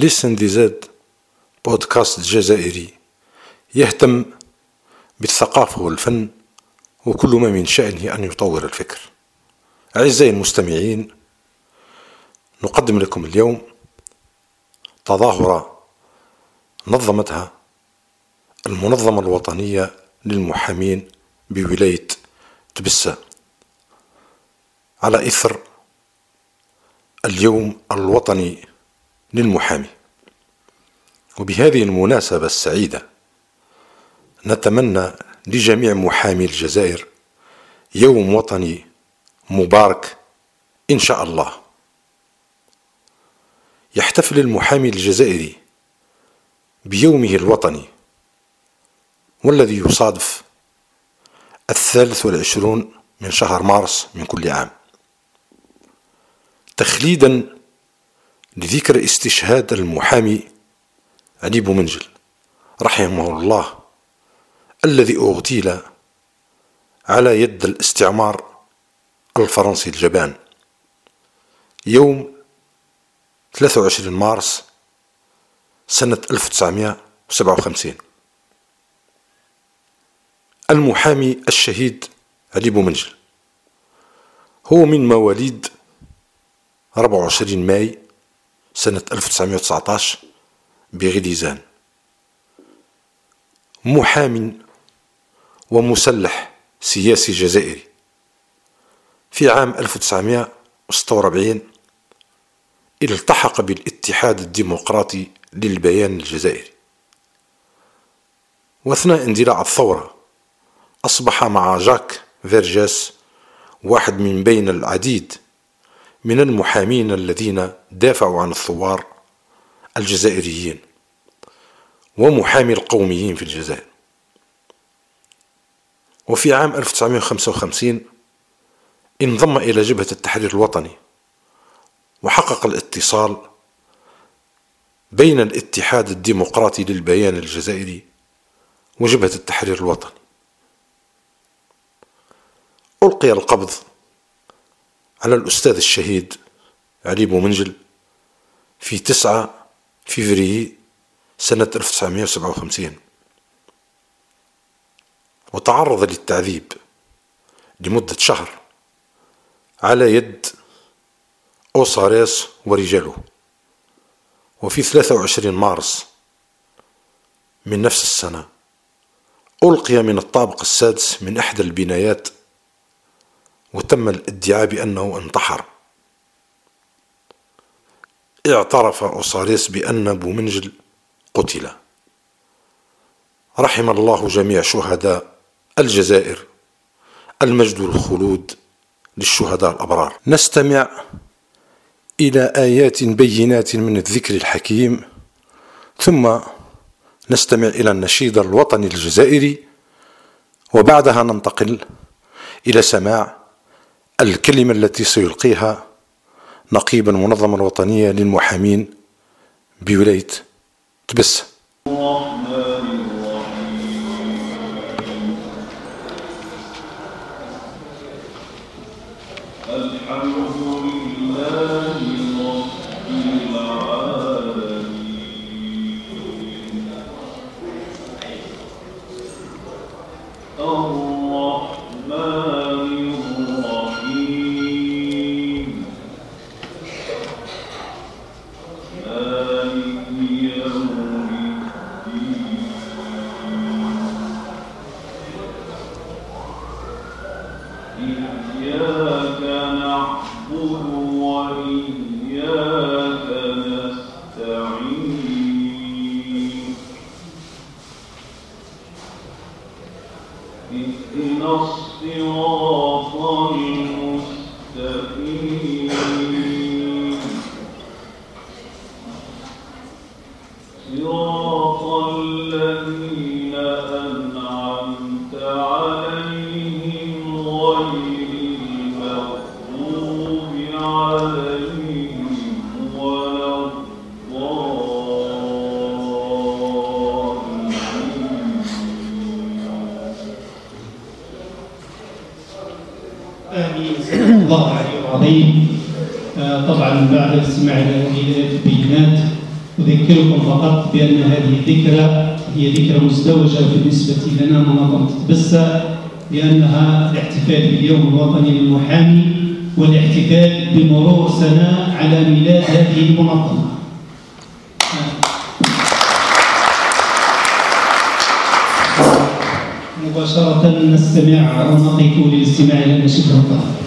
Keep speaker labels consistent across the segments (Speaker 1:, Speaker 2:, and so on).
Speaker 1: ليسن دي زاد بودكاست جزائري يهتم بالثقافة والفن وكل ما من شأنه أن يطور الفكر. أعزائي المستمعين نقدم لكم اليوم تظاهرة نظمتها المنظمة الوطنية للمحامين بولاية تبسة. على إثر اليوم الوطني للمحامي. وبهذه المناسبة السعيدة نتمنى لجميع محامي الجزائر يوم وطني مبارك إن شاء الله. يحتفل المحامي الجزائري بيومه الوطني والذي يصادف الثالث والعشرون من شهر مارس من كل عام. تخليدا لذكر استشهاد المحامي علي بومنجل رحمه الله الذي أغتيل على يد الاستعمار الفرنسي الجبان. يوم 23 مارس سنة 1957 المحامي الشهيد علي بومنجل هو من مواليد 24 ماي سنة 1919 بغليزان محام ومناضل سياسي جزائري. في عام 1946 التحق بالاتحاد الديمقراطي للبيان الجزائري. واثناء اندلاع الثورة أصبح مع جاك فيرجاس واحد من بين العديد من المحامين الذين دافعوا عن الثوار الجزائريين ومحامي القوميين في الجزائر. وفي عام 1955 انضم إلى جبهة التحرير الوطني وحقق الاتصال بين الاتحاد الديمقراطي للبيان الجزائري وجبهة التحرير الوطني. ألقي القبض على الأستاذ الشهيد علي بومنجل في 9 فيفري سنة 1957 وتعرض للتعذيب لمدة شهر على يد أوساريس ورجاله. وفي 23 مارس من نفس السنة ألقي من الطابق السادس من إحدى البنايات وتم الادعاء بأنه انتحر. اعترف أوساريس بأن بومنجل قتل. رحم الله جميع شهداء الجزائر المجد الخلود للشهداء الأبرار. نستمع إلى آيات بينات من الذكر الحكيم ثم نستمع إلى النشيد الوطني الجزائري وبعدها ننتقل إلى سماع الكلمة التي سيلقيها نقيب المنظمة الوطنية للمحامين بولاية تبس
Speaker 2: أذكركم فقط بأن هذه الذكرى هي ذكرى مزدوجة بالنسبة لنا منظمة تبسة لأنها الاحتفال باليوم الوطني للمحامي والاحتفال بمرور سنة على ميلاد هذه المنظمة. مباشرة نستمع أو نقف للاستماع إلى النشيد الوطني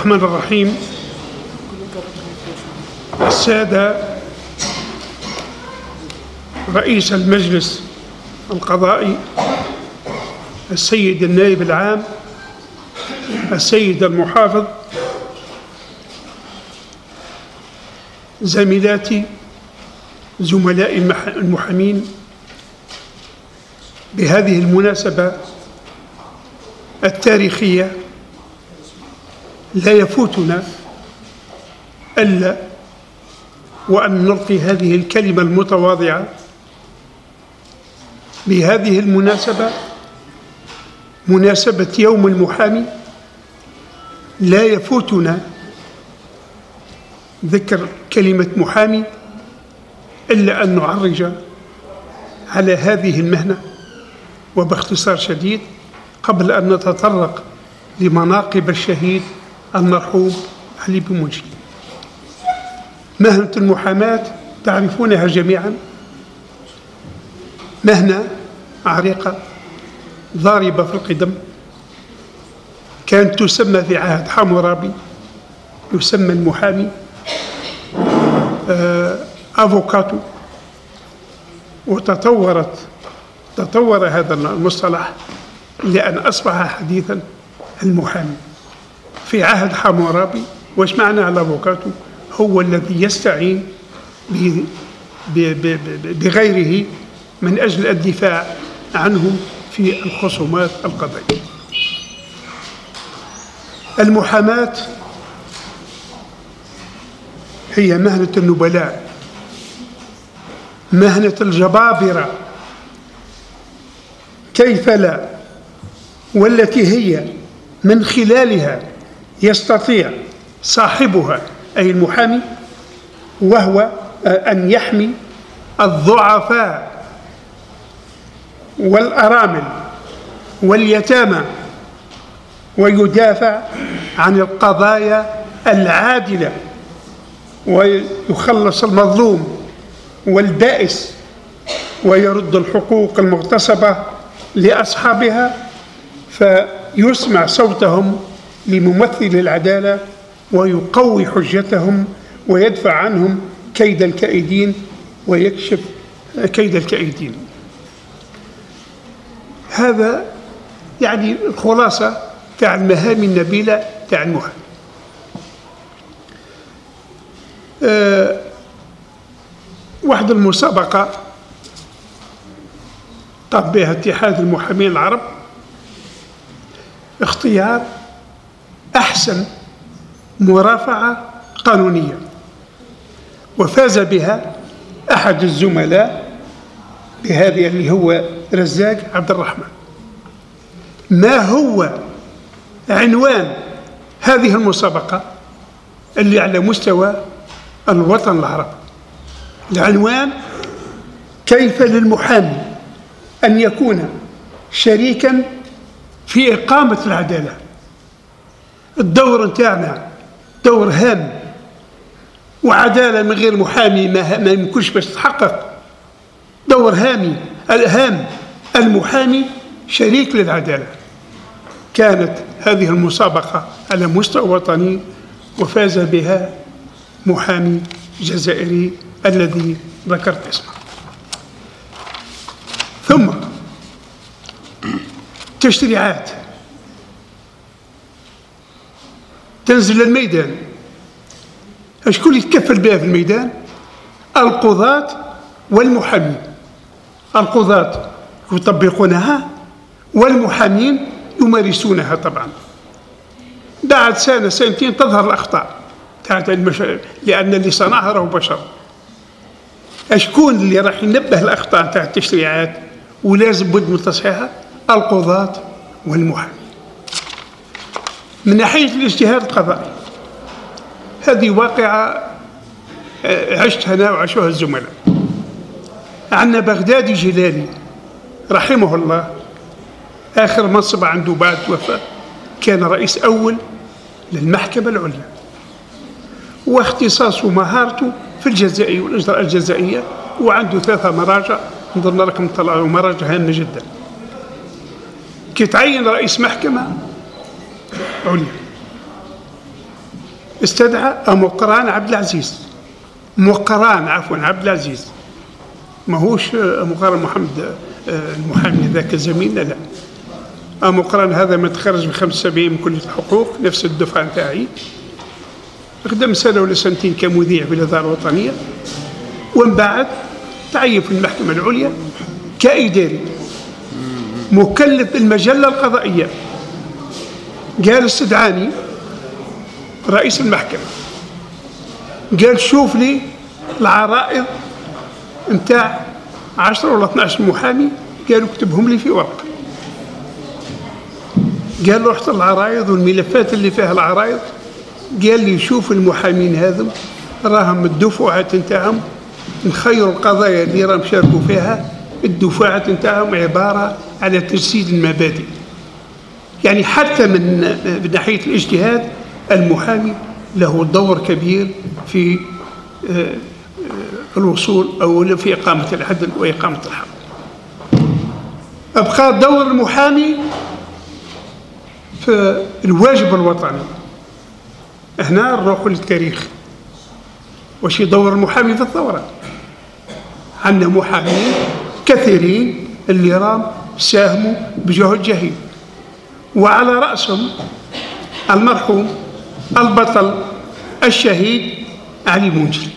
Speaker 3: الرحمن الرحيم. السادة رئيس المجلس القضائي السيد النائب العام السيد المحافظ زميلاتي زملاء المحامين. بهذه المناسبة التاريخية لا يفوتنا ألا وأن نلقي هذه الكلمة المتواضعة بهذه المناسبة مناسبة يوم المحامي. لا يفوتنا ذكر كلمة محامي إلا أن نعرج على هذه المهنة. وباختصار شديد قبل أن نتطرق لمناقب الشهيد المرحوم علي بن منشي. مهنة المحاماة تعرفونها جميعا. مهنة عريقة ضاربة في القدم. كانت تسمى في عهد حمورابي يسمى المحامي. آه، أفوكاتو. وتطورت تطور هذا المصطلح لأن أصبح حديثا المحامي. في عهد حمورابي واش معنى الأفوكاتو؟ هو الذي يستعين بغيره من أجل الدفاع عنه في الخصومات القضائية. المحاماة هي مهنة النبلاء مهنة الجبابرة. كيف لا؟ والتي هي من خلالها يستطيع صاحبها أي المحامي وهو أن يحمي الضعفاء والأرامل واليتامى ويدافع عن القضايا العادلة ويخلص المظلوم والبائس ويرد الحقوق المغتصبة لأصحابها فيسمع صوتهم لممثل العدالة ويقوي حجتهم ويدفع عنهم كيد الكائدين ويكشف كيد الكائدين. هذا يعني الخلاصة تاع المهام النبيلة تاع المحامي أه واحد المسابقة قام بها اتحاد المحامين العرب اختيار أحسن مرافعة قانونية. وفاز بها أحد الزملاء بهذه اللي هو رزاق عبد الرحمن. ما هو عنوان هذه المسابقة اللي على مستوى الوطن العربي؟ العنوان كيف للمحامي أن يكون شريكا في إقامة العدالة؟ الدور نتاعنا دور هام وعدالة من غير محامي ما, ما يمكنش باش تتحقق. دور هامي الهام المحامي شريك للعدالة. كانت هذه المسابقة على مستوى وطني وفاز بها محامي جزائري الذي ذكرت اسمه. ثم تشريعات. تنزل الميدان شكون يتكفل بها في الميدان؟ القضاة والمحامين. القضاة يطبقونها والمحامين يمارسونها طبعا. بعد سنة سنتين تظهر الأخطاء. تاعت لأن اللي صنعها راهو بشر. شكون اللي راح ينبه الأخطاء تاع التشريعات؟ ولازم بد من تصحيحها؟ القضاة والمحامين. من ناحية الاجتهاد القضائي. هذه واقعة آه، عشتها أنا وعاشوها الزملاء. عندنا بغدادي جلالي رحمه الله آخر منصب عنده بعد وفاة كان رئيس أول للمحكمة العليا. واختصاصه ومهارته في الجزائي والإجراء الجزائية وعنده ثلاثة مراجع نظن لكم طلعوا مراجع هامة جدا. كي تعين رئيس محكمة عليا استدعى مقران عبد العزيز. مقران عفوا عبد العزيز. ماهوش مقران محمد آه، المحامي ذاك زميلنا لا. مقران هذا ما تخرج ب 75 من كلية الحقوق نفس الدفعة نتاعي. خدم سنة ولا سنتين كمذيع في الاذاعه الوطنية. ومن بعد تعين في المحكمة العليا كإداري. مكلف بالمجلة القضائية. قال استدعاني رئيس المحكمة قال شوف لي العرائض نتاع 10 ولا 12 محامي قالوا اكتبهم لي في ورقه قال له رحت العرايض والملفات اللي فيها العرايض قال لي شوف المحامين هذم راهم الدفعات نتاعهم نخيروا القضايا اللي راهم شاركوا فيها الدفعات نتاعهم عبارة على تجسيد المبادئ. يعني حتى من من ناحية الاجتهاد المحامي له دور كبير في آه، آه، الوصول أو في إقامة العدل وإقامة الحق. أبقى دور المحامي في الواجب الوطني. هنا نروحوا للتاريخ. واش يدور المحامي في الثورة؟ عندنا محامين كثيرين اللي رام ساهموا بجهد جهيد. وعلى رأسهم المرحوم البطل الشهيد علي منجري.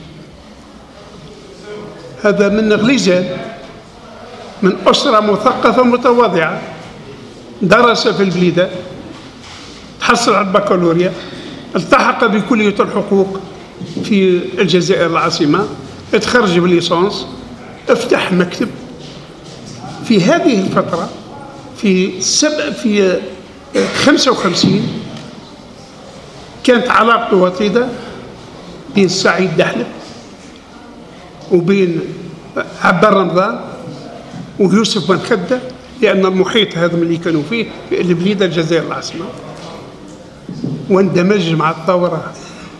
Speaker 3: هذا من غليزان من أسرة مثقفة متواضعة درس في البليدة حصل على البكالوريا التحق بكلية الحقوق في الجزائر العاصمة اتخرج بالليسانس افتح مكتب. في هذه الفترة في سبع في 55 كانت علاقته وطيدة بين سعيد دحلب وبين عبار رمضان ويوسف بن خدة لأن المحيط هذا اللي كانوا فيه في البليدة الجزائر العاصمة واندمج مع الثورة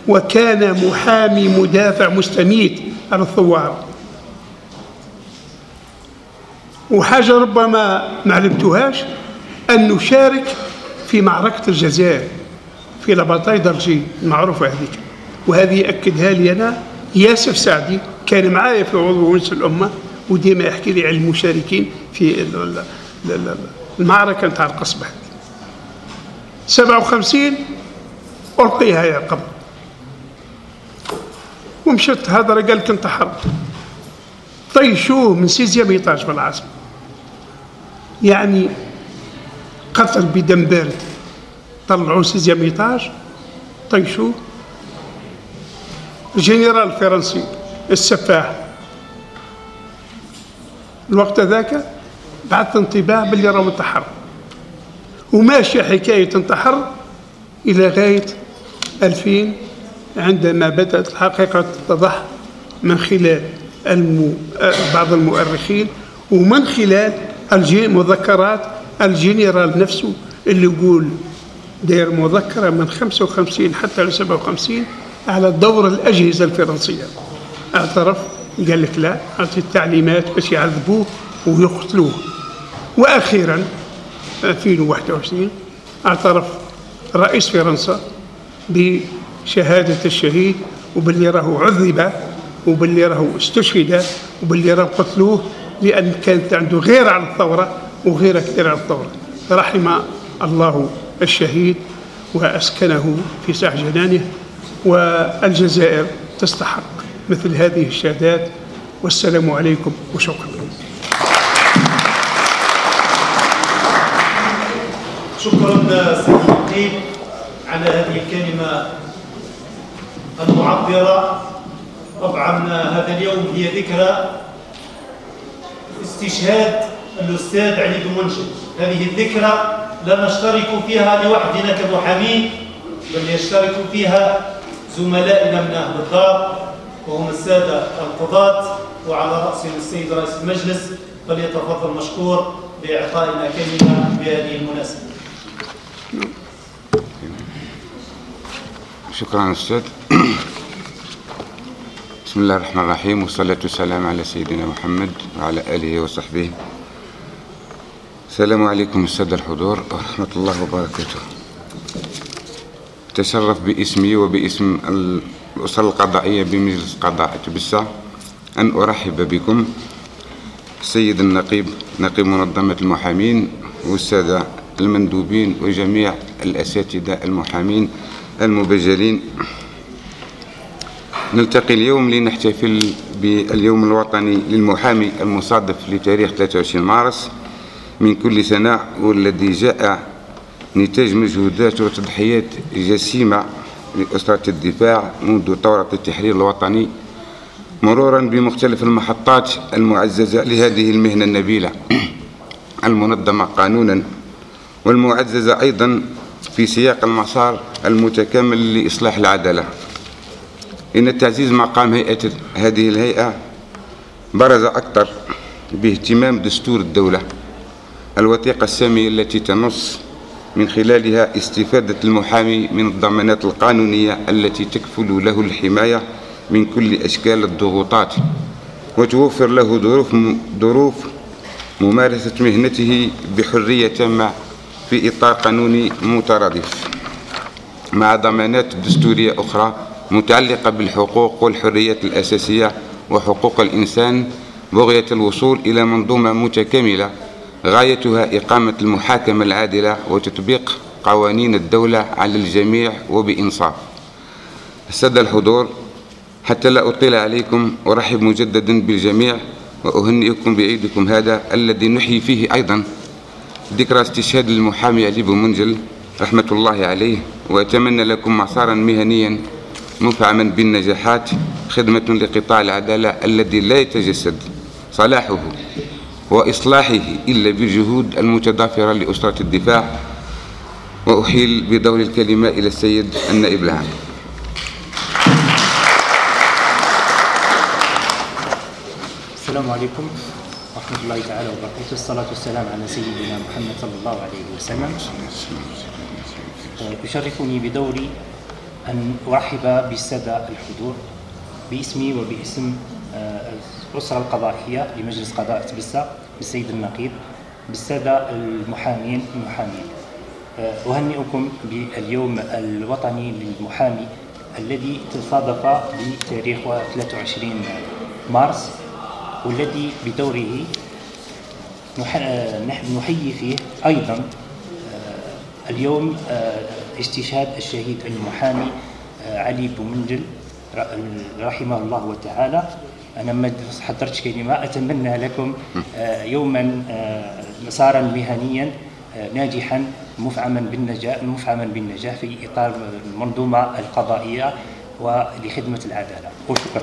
Speaker 3: وكان محامي مدافع مستميت على الثوار. وحاجة ربما ما علمتوهاش أن نشارك في معركة الجزائر في لبطاي درجي المعروفة هذيك. وهذه يأكدها لي أنا ياسف سعدي كان معايا في عضو ونس الأمة وديما يحكي لي على المشاركين في المعركة نتاع القصبة 57 ألقيها يا قبر. ومشت هذا قال لك انتحرت طيشوه من سيزيام ايطاج بالعاصمة. يعني قتل بدم بارد. طلعوه سيزيام إيطاج طيشوه الجنرال الفرنسي السفاح. الوقت ذاك بعث انطباع باللي راه انتحر وماشي حكاية انتحر إلى غاية 2000 عندما بدأت الحقيقة تتضح من خلال المو... بعض المؤرخين ومن خلال. مذكرات الجنرال نفسه اللي يقول داير مذكرة من 55 حتى ل 57 على دور الأجهزة الفرنسية. اعترف قال لك لا أعطي التعليمات باش يعذبوه ويقتلوه. وأخيرا 2021 اعترف رئيس فرنسا بشهادة الشهيد وباللي راهو عذب وباللي راهو استشهد وباللي راهو قتلوه لأن كانت عنده غير على الثورة وغير كثير على الثورة رحم الله الشهيد وأسكنه في ساح جنانه والجزائر تستحق مثل هذه الشهادات. والسلام عليكم وشكرا.
Speaker 2: شكرا النقيب على هذه الكلمة المعبرة. طبعا هذا اليوم هي ذكرى استشهاد الأستاذ علي بن منجد هذه الذكرى لا نشترك فيها لوحدنا كمحامين بل يشترك فيها زملائنا من أهل الدار وهم السادة القضاة وعلى رأسهم السيد رئيس المجلس فليتفضل مشكور بإعطائنا كلمة بهذه المناسبة.
Speaker 4: شكرا أستاذ. بسم الله الرحمن الرحيم والصلاة والسلام على سيدنا محمد وعلى آله وصحبه. السلام عليكم السادة الحضور ورحمة الله وبركاته. تشرف باسمي وباسم الأسرة القضائية بمجلس قضاء تبسة أن أرحب بكم. السيد النقيب نقيب منظمة المحامين والسادة المندوبين وجميع الأساتذة المحامين المبجلين. نلتقي اليوم لنحتفل باليوم الوطني للمحامي المصادف لتاريخ 23 مارس. من كل سنة والذي جاء نتاج مجهودات وتضحيات جسيمة لأسرة الدفاع منذ ثورة التحرير الوطني مرورا بمختلف المحطات المعززة لهذه المهنة النبيلة. المنظمة قانونا والمعززة أيضا في سياق المسار المتكامل لإصلاح العدالة. إن تعزيز مقام هيئة هذه الهيئة برز أكثر باهتمام دستور الدولة. الوثيقة السامية التي تنص من خلالها استفادة المحامي من الضمانات القانونية التي تكفل له الحماية من كل أشكال الضغوطات وتوفر له ظروف ظروف ممارسة مهنته بحرية تامة في إطار قانوني مترادف مع ضمانات دستورية أخرى متعلقة بالحقوق والحريات الأساسية وحقوق الإنسان بغية الوصول إلى منظومة متكاملة غايتها إقامة المحاكمة العادلة وتطبيق قوانين الدولة على الجميع وبإنصاف. السادة الحضور حتى لا أطيل عليكم أرحب مجددا بالجميع وأهنئكم بعيدكم هذا الذي نحيي فيه أيضا. ذكرى استشهاد المحامي علي منجل رحمة الله عليه وأتمنى لكم مسارا مهنيا مفعما بالنجاحات خدمة لقطاع العدالة الذي لا يتجسد صلاحه. وإصلاحه إلا بالجهود المتضافرة لأسرة الدفاع وأحيل بدور الكلمة إلى السيد النائب العام.
Speaker 5: السلام عليكم ورحمة الله تعالى وبركاته. الصلاة والسلام على سيدنا محمد صلى الله عليه وسلم. يشرفني بدوري أن أرحب بالسادة الحضور باسمي وباسم آه، الأسرة القضائية لمجلس قضاء تبسة بالسيد النقيب بالسادة المحامين المحامين. آه، أهنئكم باليوم الوطني للمحامي الذي تصادف بتاريخ 23 مارس والذي بدوره آه، نحن نحيي فيه أيضا اليوم استشهاد الشهيد المحامي علي بومنجل رحمه الله تعالى. أنا ما حضرتش كلمه أتمنى لكم آه، يوما آه، مسارا مهنيا آه، ناجحا مفعما بالنجاح مفعما بالنجاح في إطار المنظومة القضائية ولخدمة العدالة. وشكرا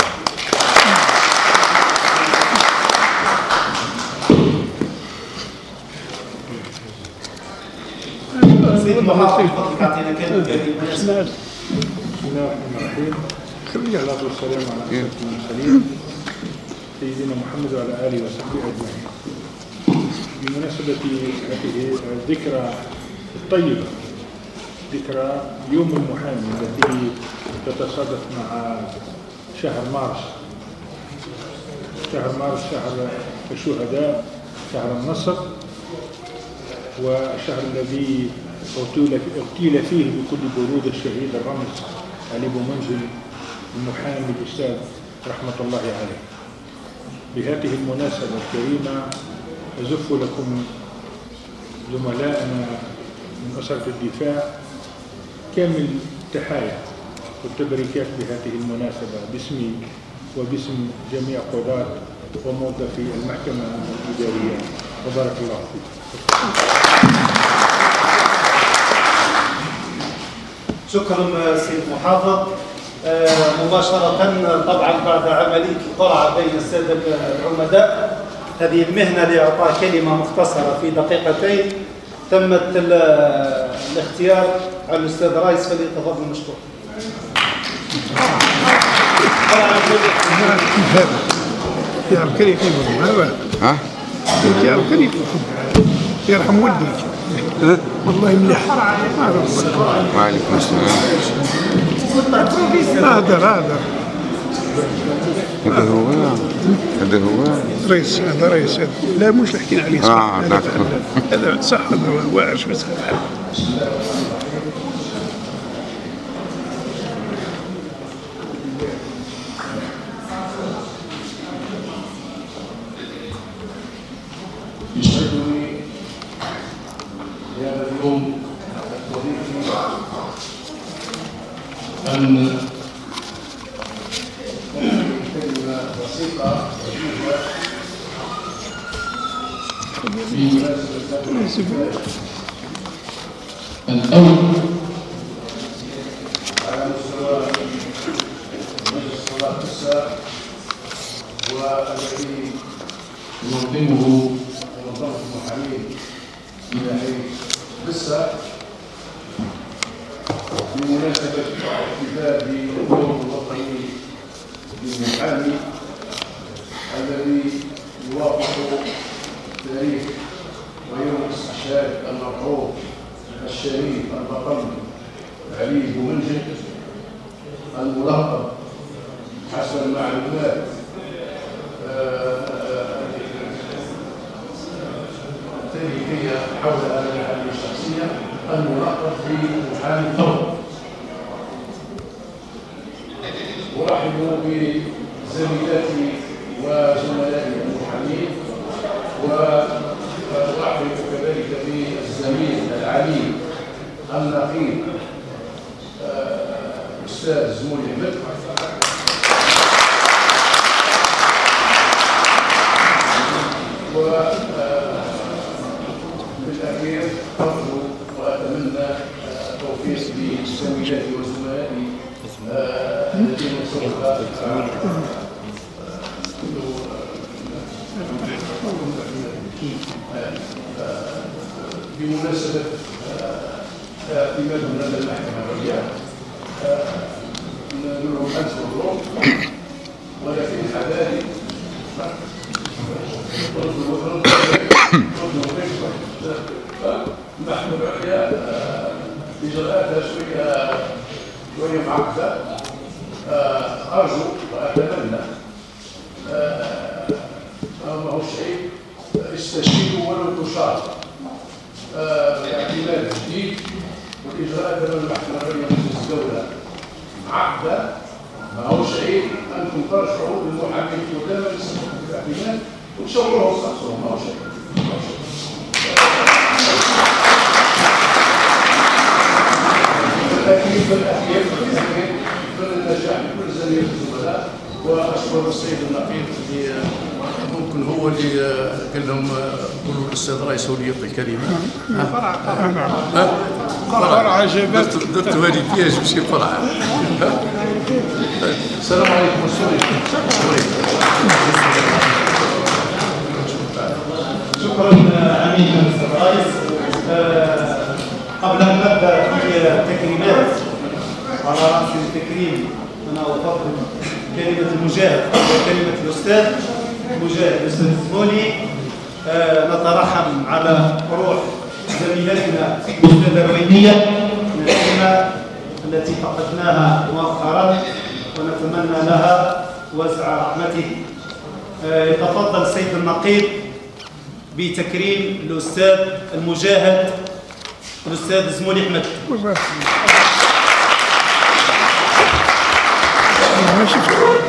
Speaker 2: سيد كلمه
Speaker 3: بسم الله الرحمن الرحيم على سيدنا محمد وعلى آله وصحبه أجمعين. بمناسبة هذه الذكرى الطيبة ذكرى يوم المحامي التي تتصادف مع شهر مارس. شهر مارس شهر الشهداء شهر النصر والشهر الذي اغتيل فيه بكل برود الشهيد الرمز علي بن منزل المحامي الأستاذ رحمة الله عليه. بهذه المناسبة الكريمة أزف لكم زملائنا من أسرة الدفاع كامل تحايا والتبريكات بهذه المناسبة باسمي وباسم جميع قضاة وموظفي المحكمة الإدارية. وبارك الله فيكم
Speaker 2: شكرا سيد محافظ. مباشرة طبعا بعد عملية القرعة بين السادة العمداء هذه المهنة لإعطاء كلمة مختصرة في دقيقتين تمت ال- الاختيار على الأستاذ رايس فليتفضل مشكور
Speaker 3: يا الكريم هذا
Speaker 4: ها؟
Speaker 3: يا الكريم يرحم والديك والله مليح.
Speaker 4: وعليكم السلام.
Speaker 3: هذا هذا.
Speaker 4: هذا هو هذا هو.
Speaker 3: رئيس هذا رئيس. لا مش حكينا عليه صح.
Speaker 4: آه،
Speaker 3: هذا صح هذا هو واعش
Speaker 6: الأول شوية معقدة آه، أرجو وأتمنى. آه، ما هو شيء استشيروا ولو تشار باعتماد جديد والإجراءات أمام المحكمة العليا مجلس الدولة. معقدة ما هو شيء أنتم ترجعوا للمحامين قدام الاعتماد وتشاوروهم وتصحصوهم ما هو شيء. بالتأكيد بالأخير بالأخير أتمنى النجاح لكل زميل الزملاء وأشكر السيد النقيب اللي ممكن هو اللي قال لهم قولوا للأستاذ رئيس هو اللي يعطي الكلمة
Speaker 3: فرع
Speaker 6: فرع
Speaker 3: جبات.
Speaker 6: درت درت بياج باش فرع السلام عليكم السلام
Speaker 2: شكرا عميد الرئيس قبل أن نبدأ في التكريمات على راس التكريم أنا أفضل كلمة المجاهد قبل كلمة الأستاذ مجاهد الاستاذ الزمولي آه، نترحم على روح زميلتنا الاستاذه روينية نسيمه التي فقدناها مؤخرا ونتمنى لها وسع رحمته. آه، يتفضل السيد النقيب بتكريم الأستاذ المجاهد الأستاذ زمولي أحمد.
Speaker 3: ما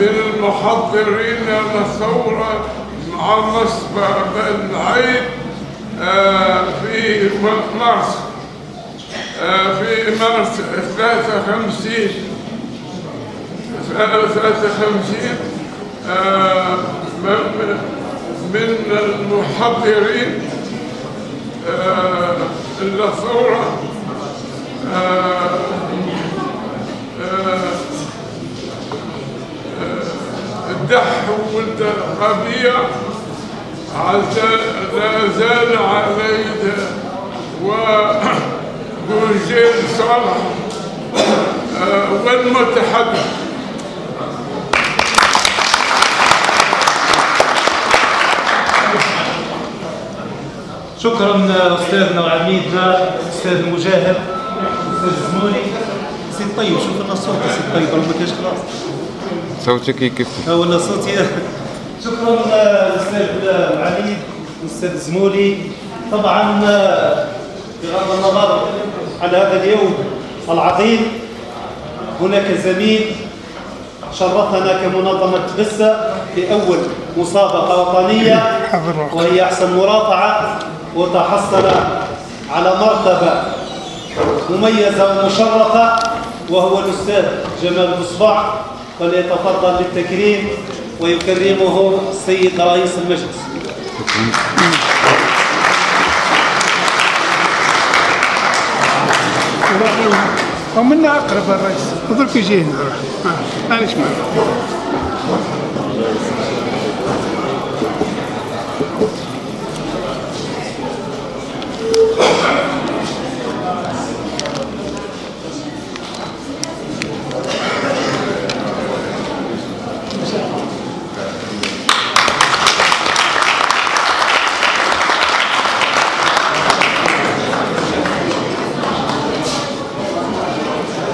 Speaker 7: آه، للثورة مع نصب العيد آه، في مارس آه، في مارس 53 53 آه، من من المحضرين آه، للثورة الدح والقضية عز- لا زال علينا وبوجيل صالح والمتحدث
Speaker 2: شكرا استاذنا وعميدنا أستاذ المجاهد أستاذ الزمولي سي طيب شوف لنا الصوت سي طيب ما كاينش خلاص
Speaker 4: صوتك يكفي.
Speaker 2: ولا صوتي شكرا الاستاذ العميد الاستاذ الزمولي طبعا بغض النظر على هذا اليوم العظيم هناك زميل شرفنا كمنظمة بسة في أول مسابقة وطنية وهي أحسن مرافعة وتحصل على مرتبة مميزة ومشرفة وهو الأستاذ جمال بصباع فليتفضل بالتكريم ويكرمه السيد رئيس المجلس
Speaker 3: ومنا اقرب الرئيس ودرك يجي هنا روح آه، معليش معك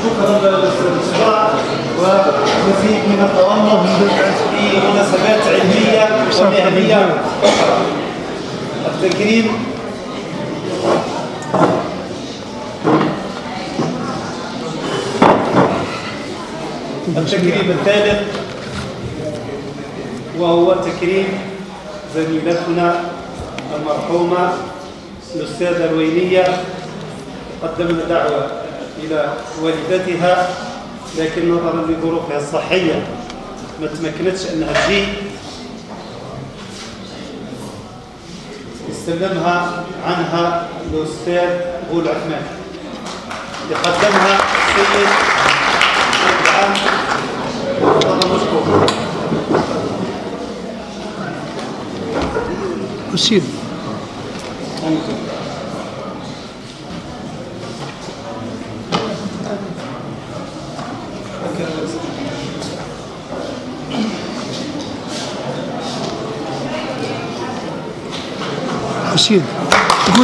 Speaker 2: شكرا للاستاذ بصباع ومزيد من التوامر في مناسبات علمية ومهنية أخرى التكريم التكريم الثالث وهو تكريم زميلتنا المرحومة الأستاذة الوينية قدمنا دعوة إلى والدتها لكن نظرا لظروفها الصحية ما تمكنتش أنها تجي. استلمها عنها الأستاذ غول عثمان يقدمها السيد العام. مشكور.
Speaker 3: وسيم حسين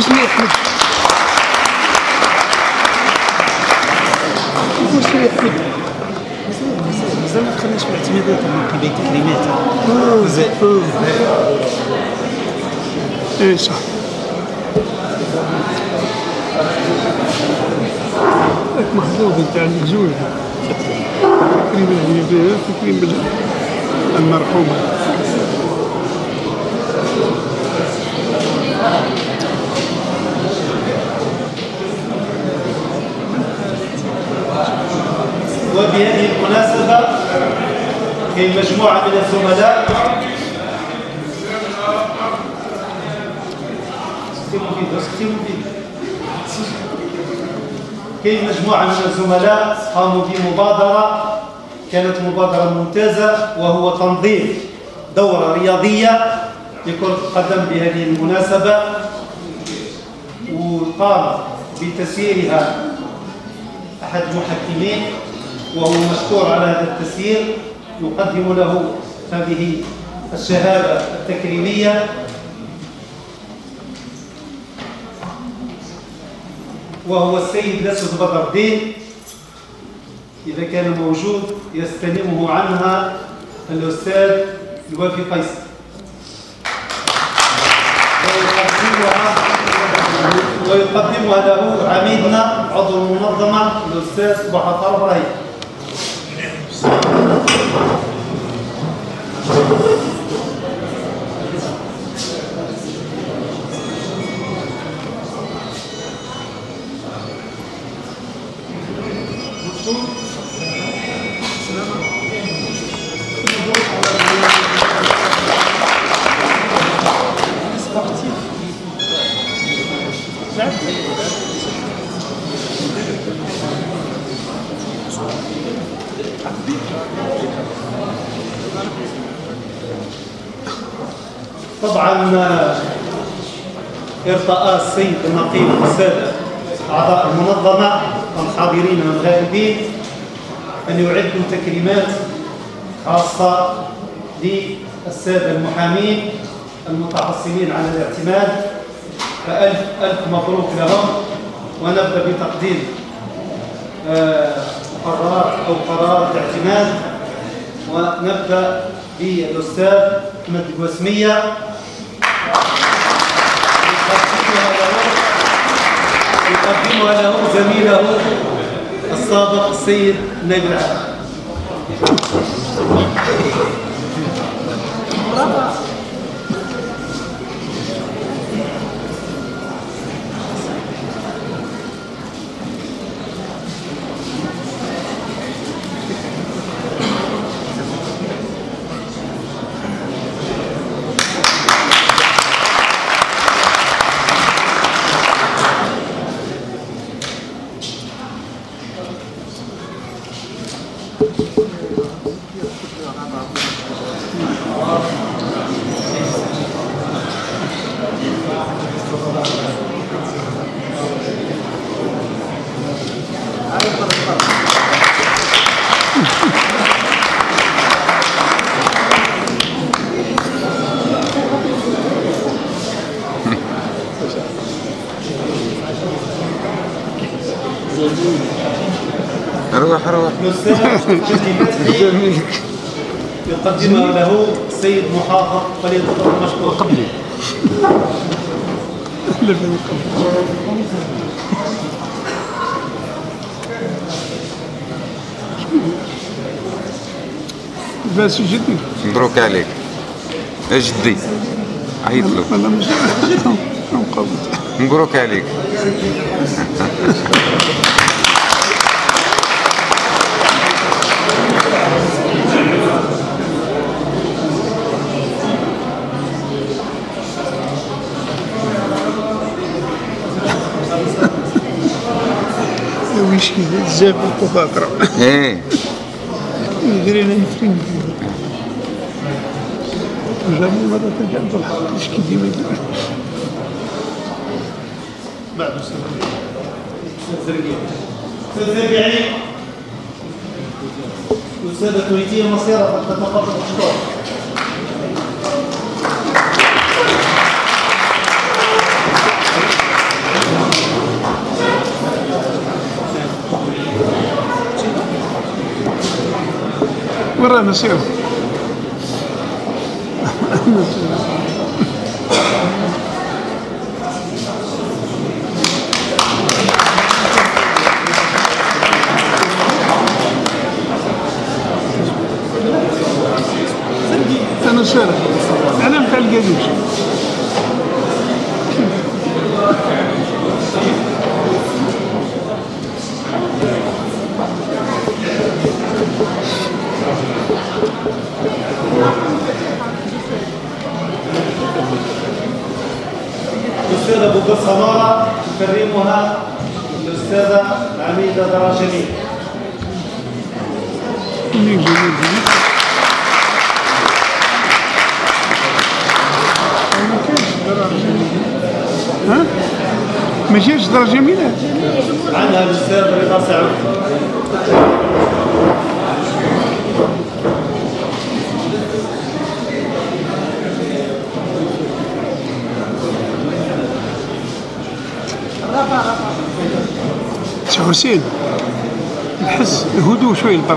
Speaker 3: بوسني احمد بوسني احمد
Speaker 8: مازال ما دخلناش في الاعتمادات ممكن بين تكريمات
Speaker 3: إيه صح. هاك محظوظ نتاع المهزول تكريم هي فيها تكريم بال- المرحومة
Speaker 2: وبهذه المناسبة كاين مجموعة من الزملاء. كاين مجموعة من الزملاء قاموا بمبادرة كانت مبادرة ممتازة وهو تنظيم دورة رياضية لكرة القدم بهذه المناسبة. وقام بتسييرها أحد المحكمين وهو مشكور على هذا التسيير. نقدم له هذه الشهادة التكريمية. وهو السيد الأسود بدر الدين. إذا كان موجود يستلمه عنها الأستاذ الوافي قيس ويقدمها ويقدمها له عميدنا عضو المنظمة الأستاذ بحطار إبراهيم. Thank you. السيد النقيب والسادة أعضاء المنظمة الحاضرين والغائبين أن يعدوا تكريمات خاصة للسادة المحامين المتحصلين على الاعتماد. فألف ألف مبروك لهم ونبدأ بتقديم آه، قرارات أو قرارات الاعتماد. ونبدأ بالأستاذ أحمد الوسمية. يقدمها له زميله السابق السيد العام. يقدمها له السيد محافظ فليتفضل قبلي.
Speaker 3: بس جدي.
Speaker 4: مبروك عليك. جدي. عيط له. مبروك عليك.
Speaker 3: كذا زاب القباطرة
Speaker 4: إيه
Speaker 3: يجرينا يفرين جابوا مرة تجعل الحق إيش كذي ما يدري
Speaker 2: بعد أستاذ زرقية أستاذ زرقية أستاذة تريدية مصيرة تتقبل الشكر
Speaker 3: مرة نصير أنا سارة أنا متاع القديش
Speaker 2: فوق الصنارة نكرمها الأستاذة عميدة دراجمين
Speaker 3: ها ما جاش درجه ميلاد
Speaker 2: عنها الأستاذ رضا سعود
Speaker 3: سي حسين نحس الهدوء شوي لبرا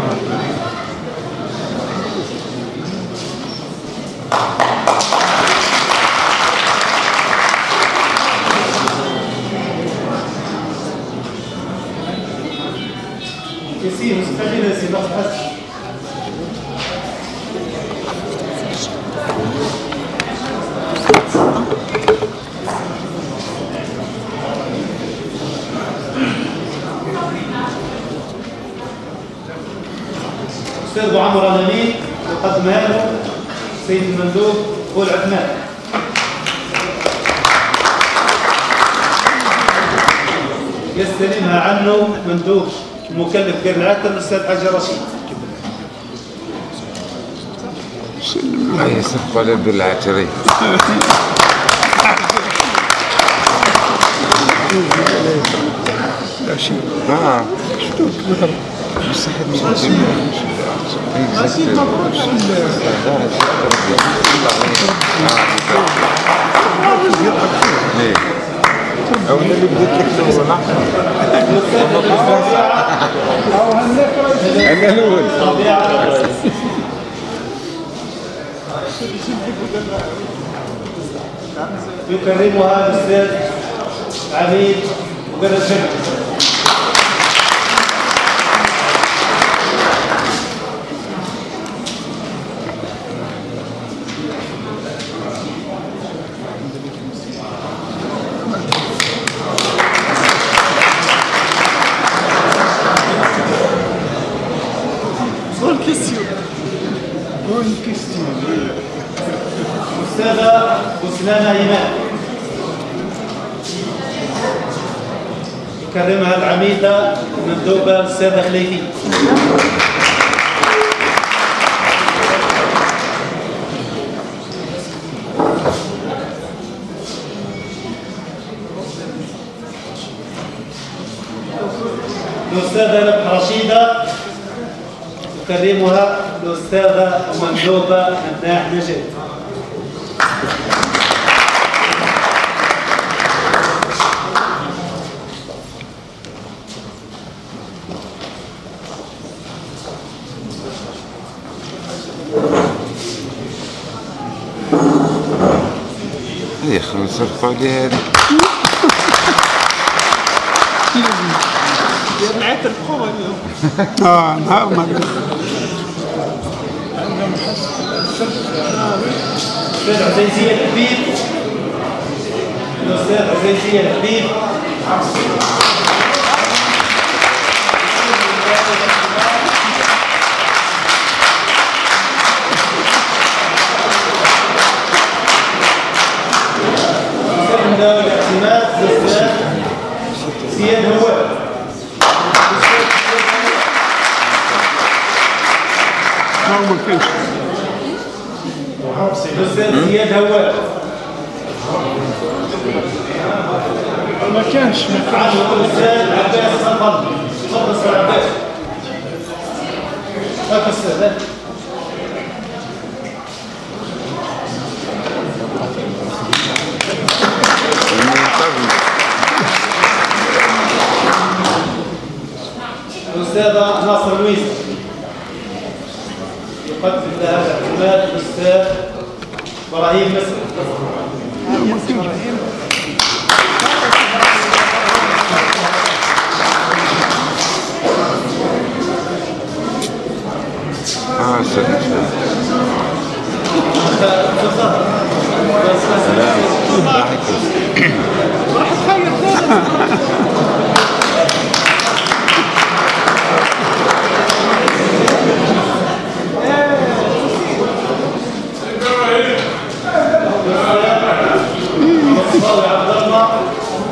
Speaker 2: العتر الأستاذ حاج رشيد؟
Speaker 4: هاي صفقة لابد العتري
Speaker 3: شيء
Speaker 4: آه. الأول
Speaker 2: يكرمها الأستاذ عميد وقرن الجنة بسلانة إيمان. يكرمها العميدة المندوبة الأستاذة خليفي. الأستاذة رشيدة يكرمها الأستاذة المندوبة مناح نجد
Speaker 4: يا أخي صرفوا لي هذه
Speaker 3: آه نهار ما
Speaker 2: الأستاذ عزيزية الحبيب الأستاذ عزيزية الحبيب الأستاذ زياد هواب
Speaker 3: ما كانش
Speaker 2: عنه الأستاذ عباس القلبي تفضل أستاذ عباس. هاك أستاذ هاك. الأستاذة ناصر لويس. يقدم لها الاعتماد الأستاذ إبراهيم مصر
Speaker 4: آه سلام.
Speaker 2: مصطفى عبد الله ويعبد الله.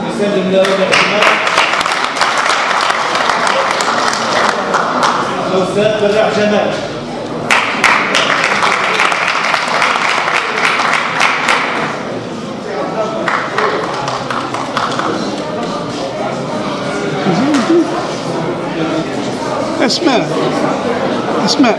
Speaker 2: يسلم
Speaker 3: الأستاذ جمال.
Speaker 9: اسمع اسمع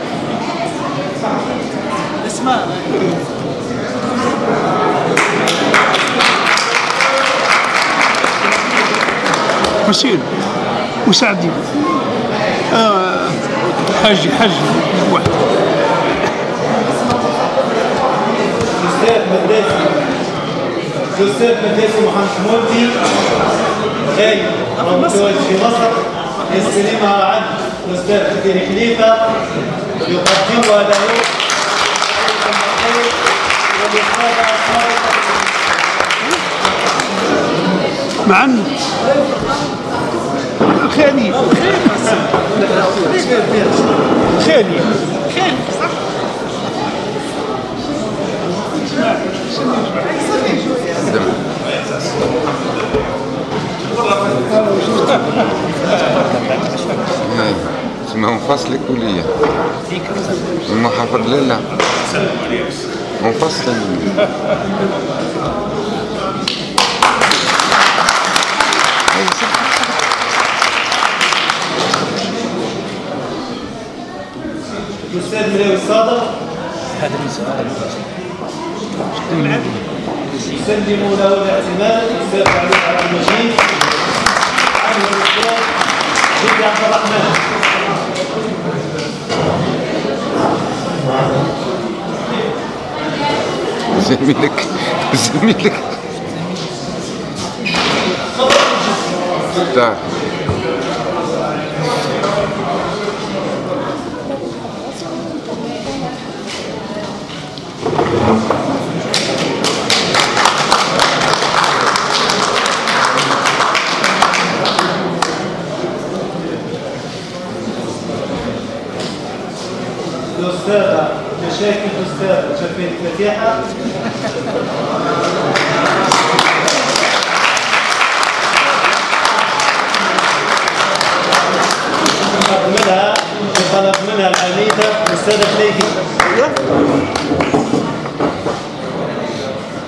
Speaker 3: حسين وسعدي. آه حج حج. واحد
Speaker 2: مداسي الأستاذ مداسي محمد حمودي غايب وهو متواجد في مصر. يستلمها عن الأستاذ كثير خليفة. يقدمها له عصام
Speaker 3: معا خالي خالي
Speaker 4: هاي اسمها منفصلة كلية المحافظ لا لا
Speaker 2: الأستاذ ملاوي الصادق. يسلم له الاعتماد الأستاذ علي عبد المجيد. عنه الأستاذ بدر عبد الرحمن.
Speaker 4: زميلك زميلك. تعال.
Speaker 2: مشاكل الأستاذ شفيق فتيحة طلب منها طلب منها العميدة الأستاذة فليكي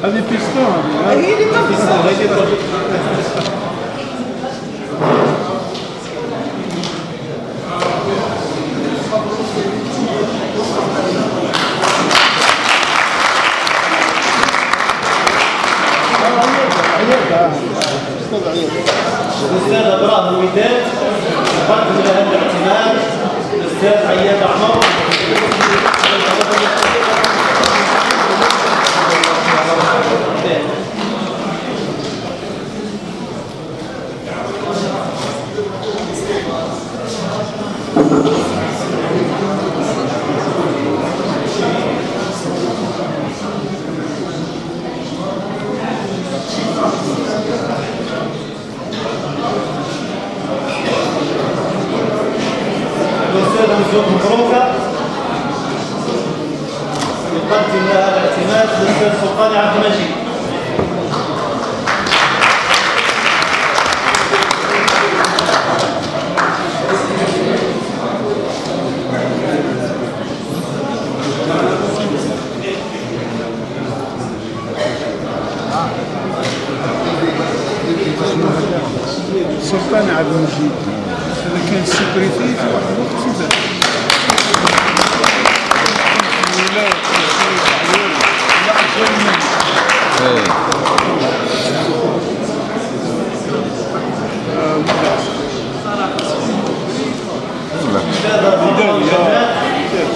Speaker 3: هذه بيستون
Speaker 2: الأستاذ إبراهيم الوداد يقدم لها الاعتماد الأستاذ عياد عمر. الأستاذ مرزوق مبروكة يقدم لها الاعتماد الأستاذ سلطان عبد المجيد.
Speaker 3: سلطان عبد المجيد. هذا كان سيكوريتي في واحد الوقت في ذلك ولا لا أفضل منه
Speaker 4: إيه والله.
Speaker 2: الأستاذ زرقاوي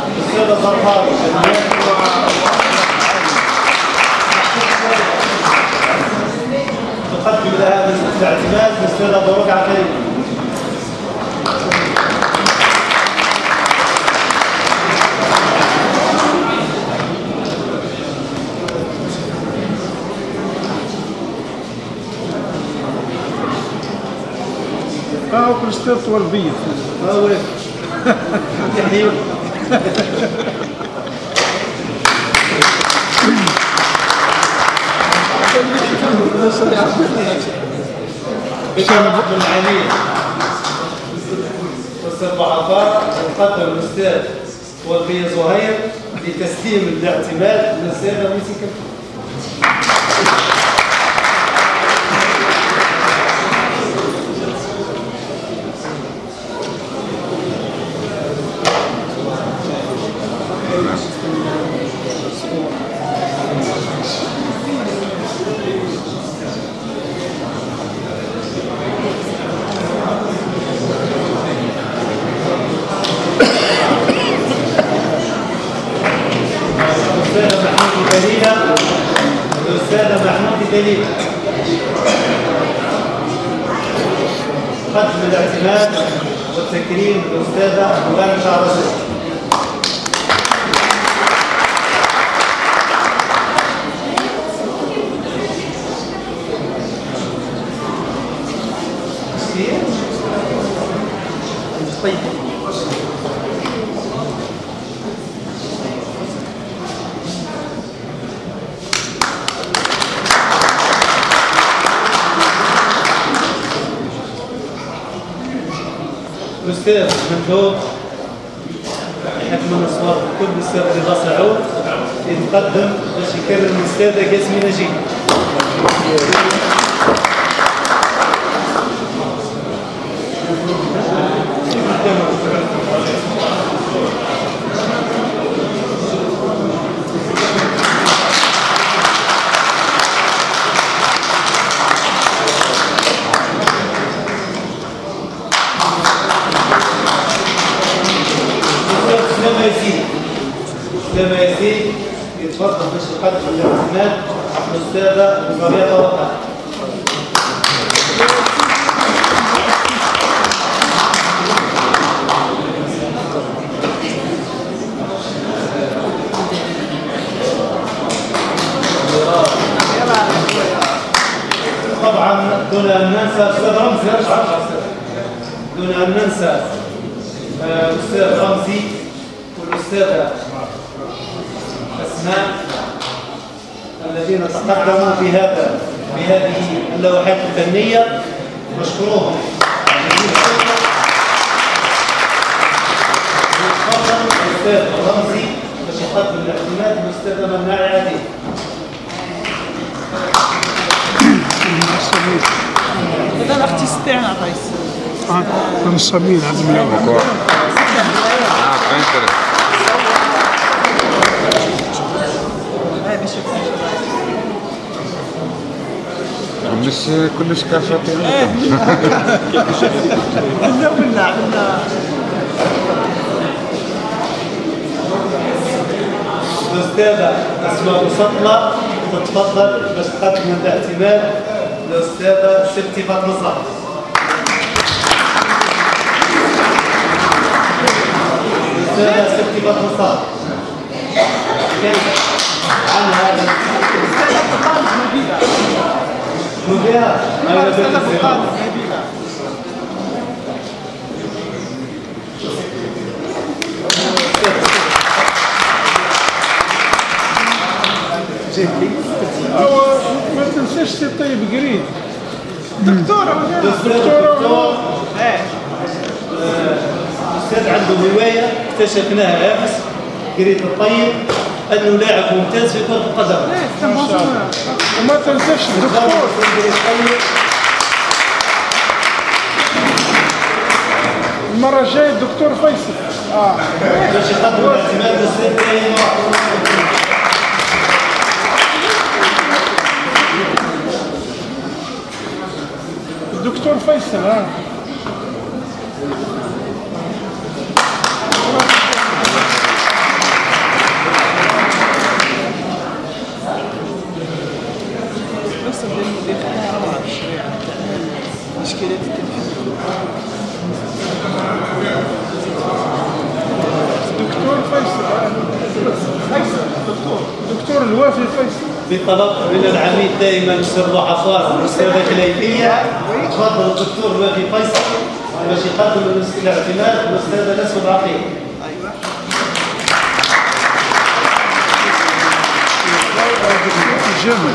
Speaker 2: جمال الأستاذ زرقاوي جمال تقدم لها الاعتماد الأستاذ مبروك عفاري
Speaker 3: آه وكريستال طوالبية
Speaker 2: هو تحية عبد العليم الاستاذ ضعفاء يقدم الأستاذ وفي زهير لتسليم الاعتماد للاستاذ رئيس الكابتن أسامة ياسين أسامة ياسين يتفضل باش يقدم الاعتماد الأستاذة مريضة وقع طبعا دون أن ننسى أستاذ رمزي أستاذ دون أن ننسى آه، الاستاذ رمزي. والاستاذه أسماء الذين تقدموا بهذا بهذه اللوحات الفنية. نشكرهم ويتفضل الأستاذ رمزي باش يقدم الاعتماد للاستاذه مناعي عادل.
Speaker 9: هذا الأرتيست تاعنا قيس
Speaker 3: رسامين عبد المنعم
Speaker 4: آه فهمت كلش كلش كافاتي
Speaker 9: لا ولا ولا
Speaker 2: الأستاذة أسماء مسطلة تتفضل باش تقدم الاعتماد. للأستاذة ستي فاطمة صلاح الأستاذة ستي فاطمة صلاح عن هذا. بيت الزمان
Speaker 3: أو ما تنساش سي طيب قريب
Speaker 9: دكتورة
Speaker 2: دكتور الاستاذ عنده هوايه اكتشفناها امس قريت الطيب انه لاعب ممتاز في كره القدم
Speaker 3: وما تنساش الدكتور
Speaker 2: قريت الطيب
Speaker 3: المرة الجاية الدكتور فيصل آه
Speaker 2: باش يقدم الاعتماد للاستاذ كريم
Speaker 3: الدكتور فيصل آه
Speaker 9: بس اللي اللي خلاها روعة الشريعة مشكلة التلفزيون
Speaker 3: دكتور فيصل آه. فيصل دكتور دكتور الوافي
Speaker 2: بطلب من العميد دائما الاستاذ ضعفاء والاستاذه كليفيه تفضل الدكتور وافي فيصل. باش يقدم الاعتماد. للاستاذه الاسود عقيل.
Speaker 3: جامع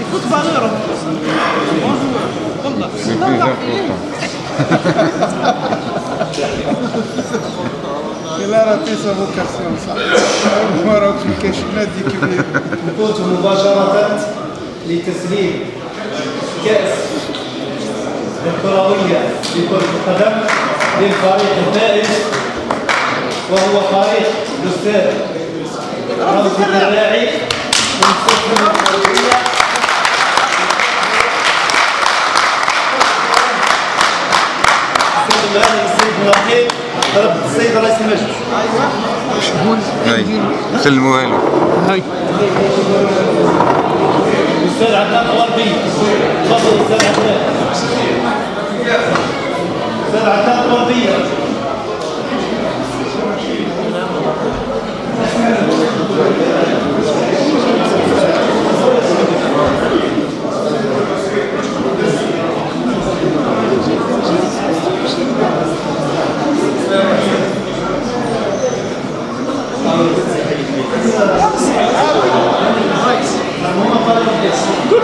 Speaker 9: يفوت باليرو والله.
Speaker 10: لا راه في سافوكاسيون صح ما كاينش نادي كبير
Speaker 2: نفوت مباشرة لتسليم كأس الكروية لكرة القدم للفريق الفائز وهو فريق الأستاذ رمزي الدراعي من سفن الكروية السيد النقيب طلب السيد رئيس المجلس
Speaker 4: هاي سلموها له
Speaker 3: هاي.
Speaker 2: الاستاذ عدنان الغربي تفضل أستاذ عدنان. أستاذ عدنان الغربي.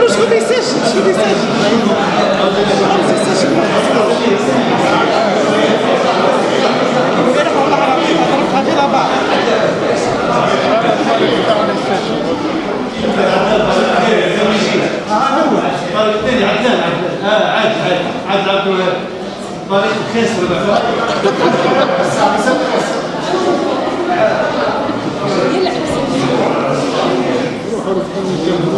Speaker 9: شكون يسجل شكون
Speaker 2: الخاسر بقى هذا
Speaker 3: foram comunicando.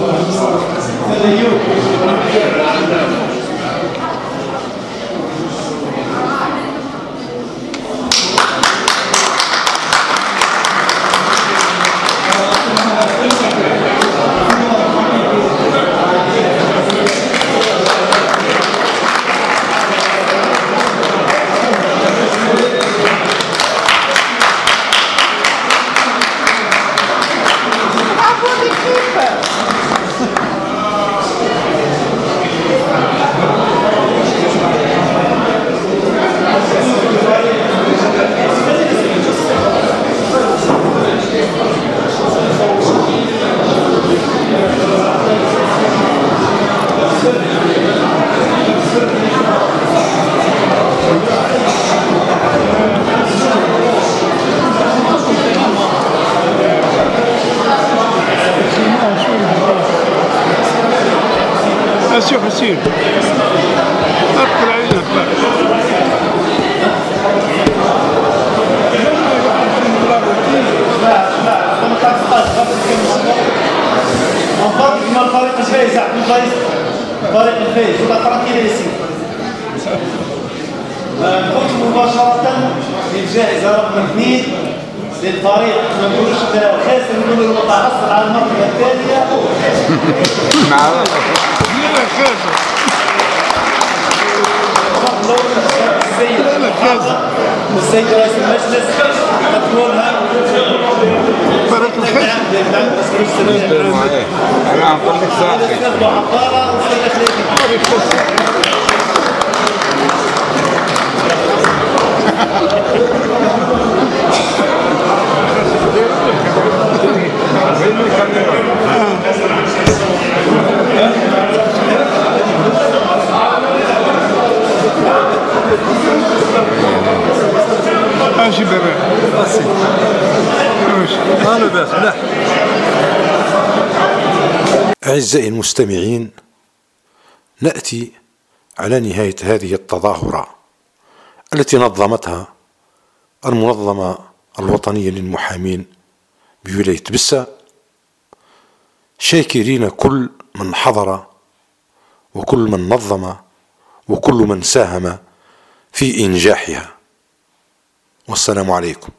Speaker 1: أعزائي المستمعين نأتي على نهاية هذه التظاهرة التي نظمتها المنظمة الوطنية للمحامين بولاية بسة شاكرين كل من حضر وكل من نظم وكل من ساهم في إنجاحها. والسلام عليكم.